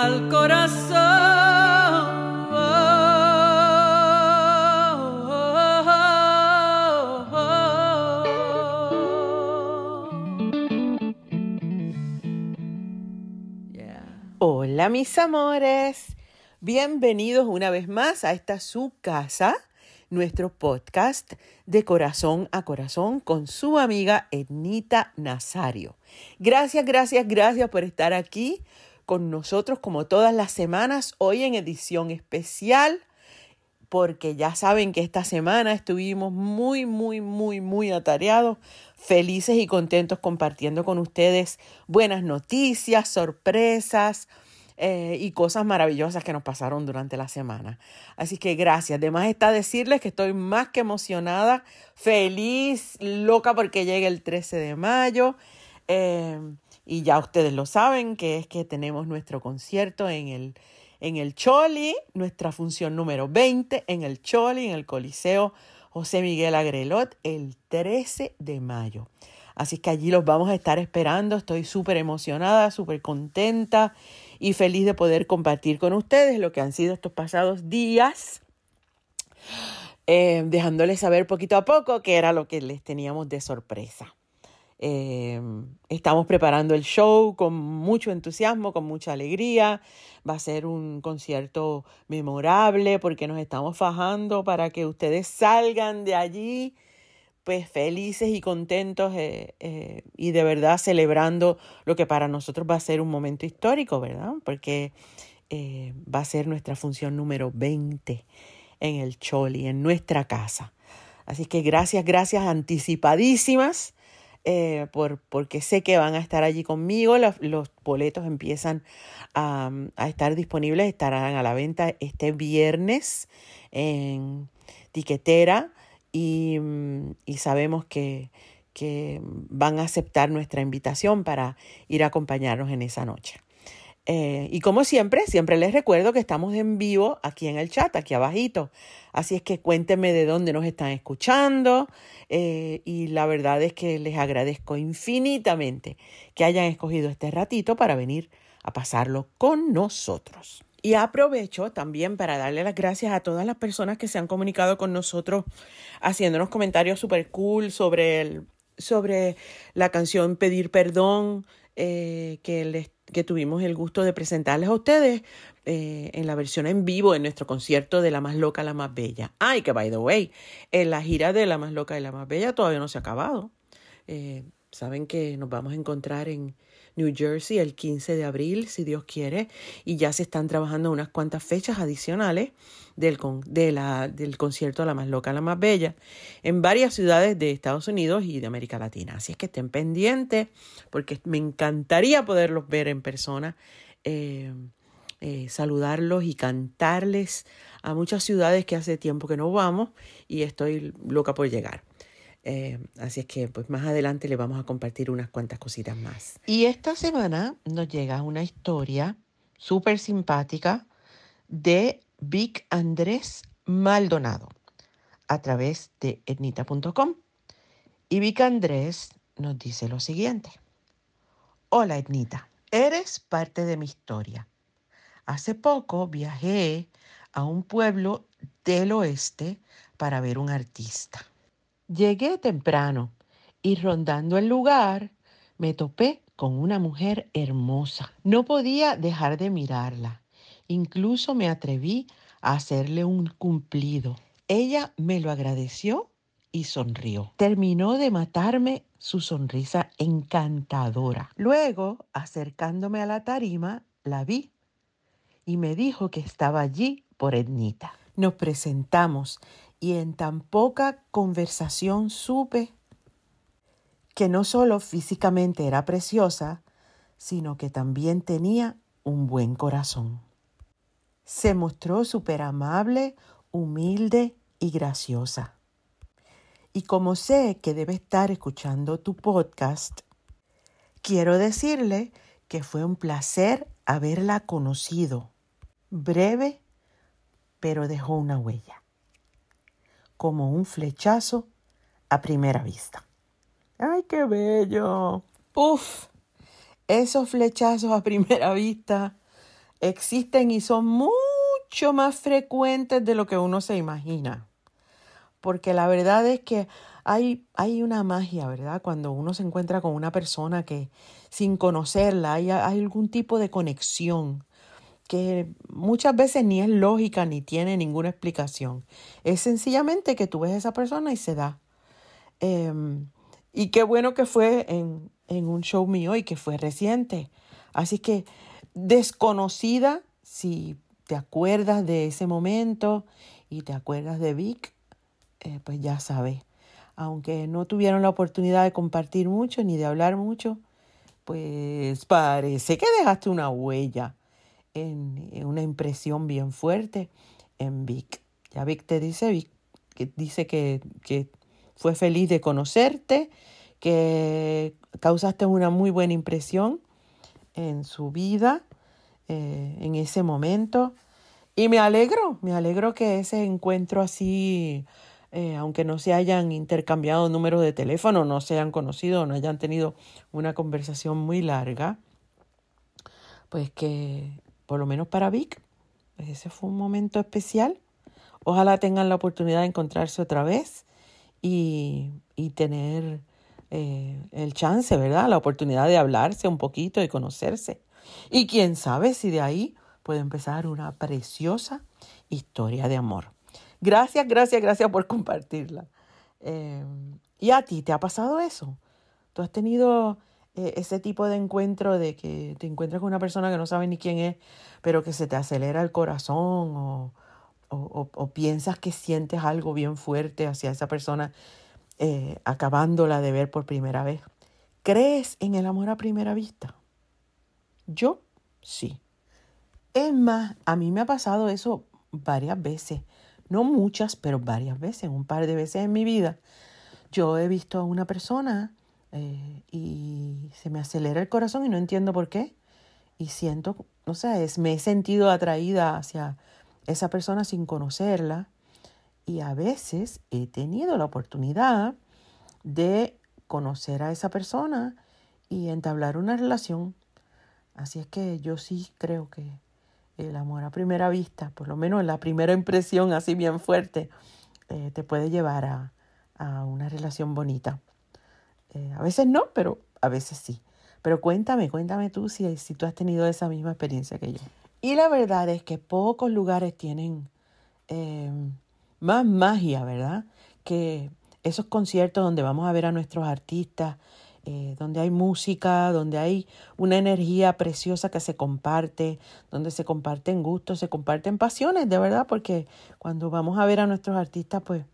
al corazón. Hola mis amores, bienvenidos una vez más a esta su casa, nuestro podcast de corazón a corazón con su amiga Ednita Nazario. Gracias, gracias, gracias por estar aquí con nosotros como todas las semanas, hoy en edición especial, porque ya saben que esta semana estuvimos muy, muy, muy, muy atareados, felices y contentos compartiendo con ustedes buenas noticias, sorpresas, eh, y cosas maravillosas que nos pasaron durante la semana. Así que gracias. Además está decirles que estoy más que emocionada, feliz, loca porque llega el 13 de mayo. Eh, y ya ustedes lo saben, que es que tenemos nuestro concierto en el, en el Choli, nuestra función número 20 en el Choli, en el Coliseo José Miguel Agrelot, el 13 de mayo. Así que allí los vamos a estar esperando. Estoy súper emocionada, súper contenta y feliz de poder compartir con ustedes lo que han sido estos pasados días, eh, dejándoles saber poquito a poco qué era lo que les teníamos de sorpresa. Eh, estamos preparando el show con mucho entusiasmo, con mucha alegría. Va a ser un concierto memorable porque nos estamos fajando para que ustedes salgan de allí pues felices y contentos eh, eh, y de verdad celebrando lo que para nosotros va a ser un momento histórico, ¿verdad? Porque eh, va a ser nuestra función número 20 en el Choli, en nuestra casa. Así que gracias, gracias anticipadísimas. Por, porque sé que van a estar allí conmigo. Los, los boletos empiezan a, a, estar disponibles, estarán a la venta este viernes en Tiquetera Mm, y, sabemos que, que, van a aceptar nuestra invitación para ir a acompañarnos en esa noche. Eh, y como siempre, siempre les recuerdo que estamos en vivo aquí en el chat, aquí abajito. Así es que cuéntenme de dónde nos están escuchando. Eh, y la verdad es que les agradezco infinitamente que hayan escogido este ratito para venir a pasarlo con nosotros. Y aprovecho también para darle las gracias a todas las personas que se han comunicado con nosotros haciéndonos comentarios súper cool sobre, el, sobre la canción Pedir Perdón eh, que, les, que tuvimos el gusto de presentarles a ustedes eh, en la versión en vivo en nuestro concierto de La Más Loca, La Más Bella. Ay, que by the way, en la gira de La Más Loca y La Más Bella todavía no se ha acabado. Eh, saben que nos vamos a encontrar en New Jersey el 15 de abril, si Dios quiere, y ya se están trabajando unas cuantas fechas adicionales del, de la, del concierto La Más Loca, La Más Bella, en varias ciudades de Estados Unidos y de América Latina. Así es que estén pendientes, porque me encantaría poderlos ver en persona. Eh, eh, saludarlos y cantarles a muchas ciudades que hace tiempo que no vamos y estoy loca por llegar. Eh, así es que pues más adelante le vamos a compartir unas cuantas cositas más. Y esta semana nos llega una historia súper simpática de Vic Andrés Maldonado a través de etnita.com. Y Vic Andrés nos dice lo siguiente. Hola Etnita, eres parte de mi historia. Hace poco viajé a un pueblo del oeste para ver un artista. Llegué temprano y rondando el lugar me topé con una mujer hermosa. No podía dejar de mirarla. Incluso me atreví a hacerle un cumplido. Ella me lo agradeció y sonrió. Terminó de matarme su sonrisa encantadora. Luego, acercándome a la tarima, la vi y me dijo que estaba allí por Ednita. Nos presentamos y en tan poca conversación supe que no solo físicamente era preciosa, sino que también tenía un buen corazón. Se mostró súper amable, humilde y graciosa. Y como sé que debe estar escuchando tu podcast, quiero decirle que fue un placer haberla conocido. Breve, pero dejó una huella como un flechazo a primera vista. ¡Ay, qué bello! ¡Uf! Esos flechazos a primera vista existen y son mucho más frecuentes de lo que uno se imagina. Porque la verdad es que hay, hay una magia, ¿verdad? Cuando uno se encuentra con una persona que sin conocerla hay, hay algún tipo de conexión que muchas veces ni es lógica ni tiene ninguna explicación. Es sencillamente que tú ves a esa persona y se da. Em, y qué bueno que fue en, en un show mío y que fue reciente. Así que desconocida, si te acuerdas de ese momento y te acuerdas de Vic, eh, pues ya sabes. Aunque no tuvieron la oportunidad de compartir mucho ni de hablar mucho, pues parece que dejaste una huella, en, una impresión bien fuerte en Vic. Ya Vic te dice, Vic, que dice que, que fue feliz de conocerte, que causaste una muy buena impresión en su vida, eh, en ese momento. Y me alegro, me alegro que ese encuentro así eh, aunque no se hayan intercambiado números de teléfono, no se hayan conocido, no hayan tenido una conversación muy larga, pues que por lo menos para Vic, pues ese fue un momento especial. Ojalá tengan la oportunidad de encontrarse otra vez y, y tener eh, el chance, ¿verdad? La oportunidad de hablarse un poquito y conocerse. Y quién sabe si de ahí puede empezar una preciosa historia de amor. Gracias, gracias, gracias por compartirla. Eh, ¿Y a ti te ha pasado eso? ¿Tú has tenido eh, ese tipo de encuentro de que te encuentras con una persona que no sabe ni quién es, pero que se te acelera el corazón o, o, piensas que sientes algo bien fuerte hacia esa persona eh, acabándola de ver por primera vez? ¿Crees en el amor a primera vista? Yo sí. Es más, a mí me ha pasado eso varias veces no muchas, pero varias veces, un par de veces en mi vida, yo he visto a una persona eh, y se me acelera el corazón y no entiendo por qué. Y siento, no sé, es, me he sentido atraída hacia esa persona sin conocerla. Y a veces he tenido la oportunidad de conocer a esa persona y entablar una relación. Así es que yo sí creo que el amor a primera vista, por lo menos la primera impresión así bien fuerte, eh, te puede llevar a, una relación bonita. Eh, a veces no, pero a veces sí. Pero cuéntame, cuéntame tú si, si tú has tenido esa misma experiencia que yo. Y la verdad es que pocos lugares tienen eh, más magia, ¿verdad? Que esos conciertos donde vamos a ver a nuestros artistas eh, donde hay música, donde hay una energía preciosa que se comparte, donde se comparten gustos, se comparten pasiones, de verdad, porque cuando vamos a ver a nuestros artistas, pues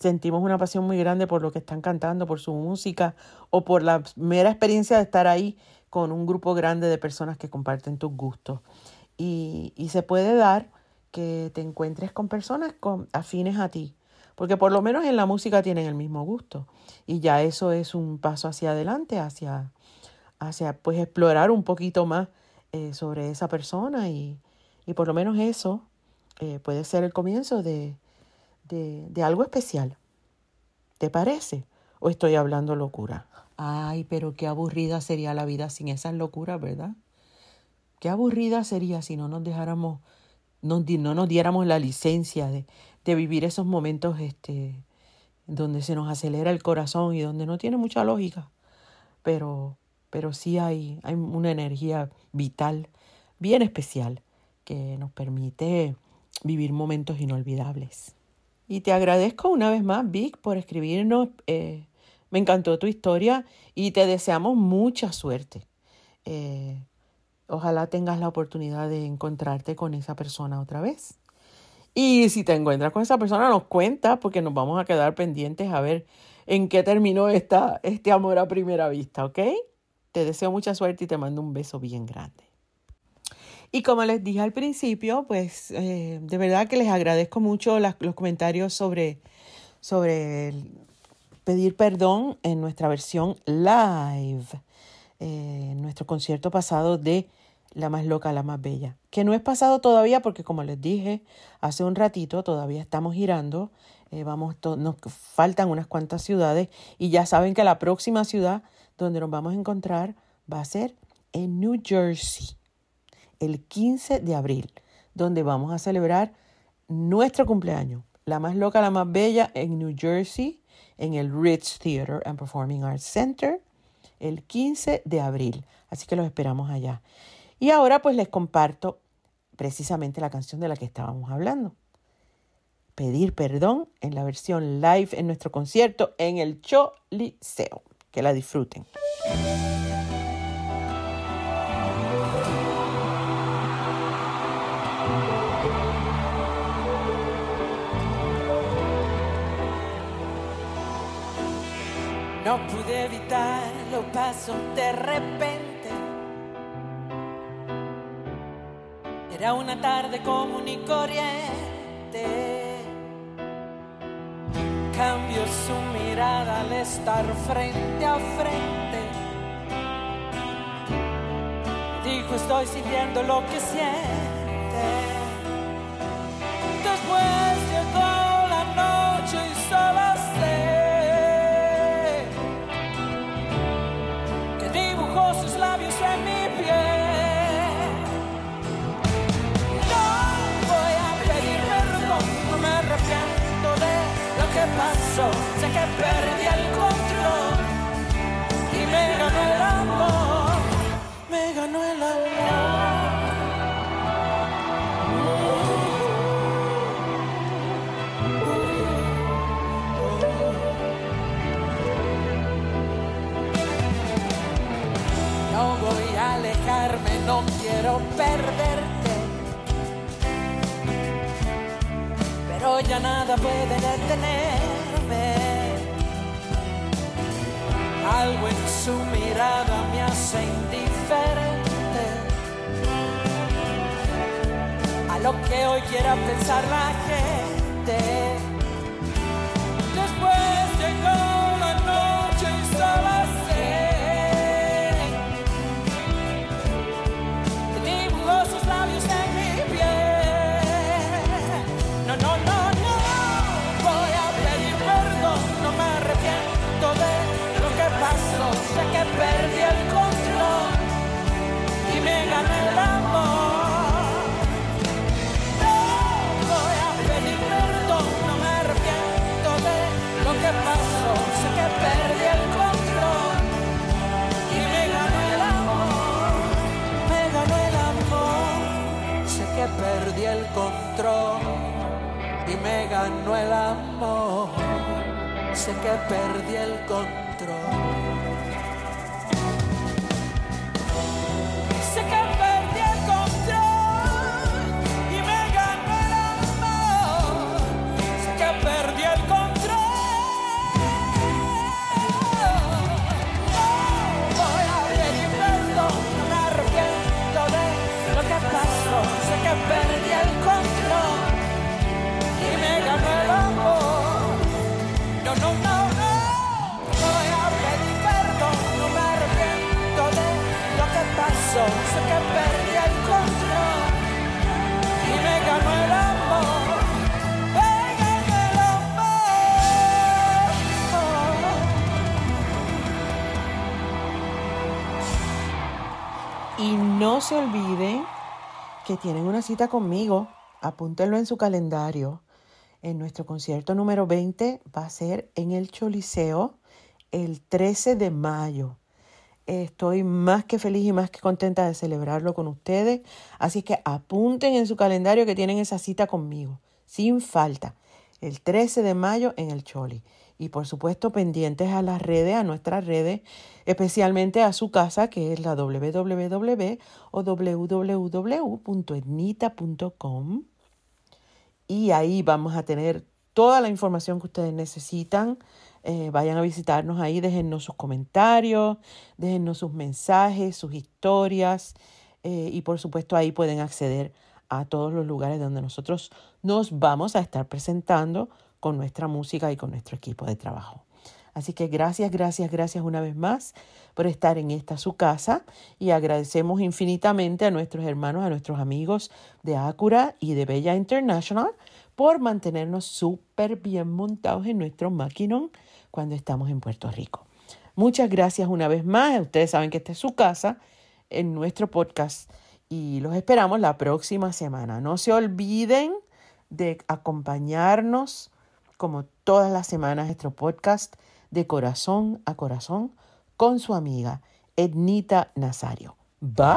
sentimos una pasión muy grande por lo que están cantando, por su música o por la mera experiencia de estar ahí con un grupo grande de personas que comparten tus gustos. Y, y se puede dar que te encuentres con personas con, afines a ti, porque por lo menos en la música tienen el mismo gusto y ya eso es un paso hacia adelante, hacia, hacia pues explorar un poquito más eh, sobre esa persona y, y, por lo menos eso eh, puede ser el comienzo de, de, algo especial. ¿Te parece? ¿O estoy hablando locura? Ay, pero qué aburrida sería la vida sin esas locuras, ¿verdad? Qué aburrida sería si no nos dejáramos, no, no nos diéramos la licencia de, de vivir esos momentos este, donde se nos acelera el corazón y donde no tiene mucha lógica, pero, pero sí hay, hay una energía vital bien especial que nos permite vivir momentos inolvidables. Y te agradezco una vez más, Vic, por escribirnos. Eh, me encantó tu historia y te deseamos mucha suerte. Eh, ojalá tengas la oportunidad de encontrarte con esa persona otra vez. Y si te encuentras con esa persona, nos cuenta porque nos vamos a quedar pendientes a ver en qué terminó esta, este amor a primera vista, ¿ok? Te deseo mucha suerte y te mando un beso bien grande. Y como les dije al principio, pues eh, de verdad que les agradezco mucho los comentarios sobre, sobre pedir perdón en nuestra versión live, eh, nuestro concierto pasado de la más loca, la más bella. Que no es pasado todavía porque como les dije hace un ratito, todavía estamos girando. Eh, vamos, nos faltan unas cuantas ciudades y ya saben que la próxima ciudad donde nos vamos a encontrar va a ser en New Jersey. El 15 de abril, donde vamos a celebrar nuestro cumpleaños, la más loca, la más bella, en New Jersey, en el Ritz Theater and Performing Arts Center, el 15 de abril. Así que los esperamos allá. Y ahora pues les comparto precisamente la canción de la que estábamos hablando. Pedir perdón en la versión live en nuestro concierto en el Choliseo. Que la disfruten. De repente. Era una tarde común y corriente. Cambió su mirada al estar frente a frente. Dijo, estoy sintiendo lo que siente. Pasó. Sé que perdí el control Ya nada puede detenerme. Algo en su mirada me hace indiferente a lo que hoy quiera pensar la gente. El control y me ganó el amor. El amor. Y no se olviden que tienen una cita conmigo. Apúntenlo en su calendario. En nuestro concierto número 20 va a ser en el Choliseo el 13 de mayo. Estoy más que feliz y más que contenta de celebrarlo con ustedes. Así que apunten en su calendario que tienen esa cita conmigo, sin falta, el 13 de mayo en el Choli. Y por supuesto pendientes a las redes, a nuestras redes, especialmente a su casa, que es la www o www.etnita.com. Y ahí vamos a tener toda la información que ustedes necesitan. Eh, vayan a visitarnos ahí, déjennos sus comentarios, déjennos sus mensajes, sus historias. eh, y por supuesto ahí pueden acceder a todos los lugares donde nosotros nos vamos a estar presentando con nuestra música y con nuestro equipo de trabajo. Así que gracias, gracias, gracias una vez más por estar en esta su casa y agradecemos infinitamente a nuestros hermanos, a nuestros amigos de Acura y de Bella International por mantenernos súper bien montados en nuestro maquinón cuando estamos en Puerto Rico. Muchas gracias una vez más. Ustedes saben que esta es su casa en nuestro podcast y los esperamos la próxima semana. No se olviden de acompañarnos como todas las semanas nuestro podcast de corazón a corazón con su amiga Ednita Nazario. Bye.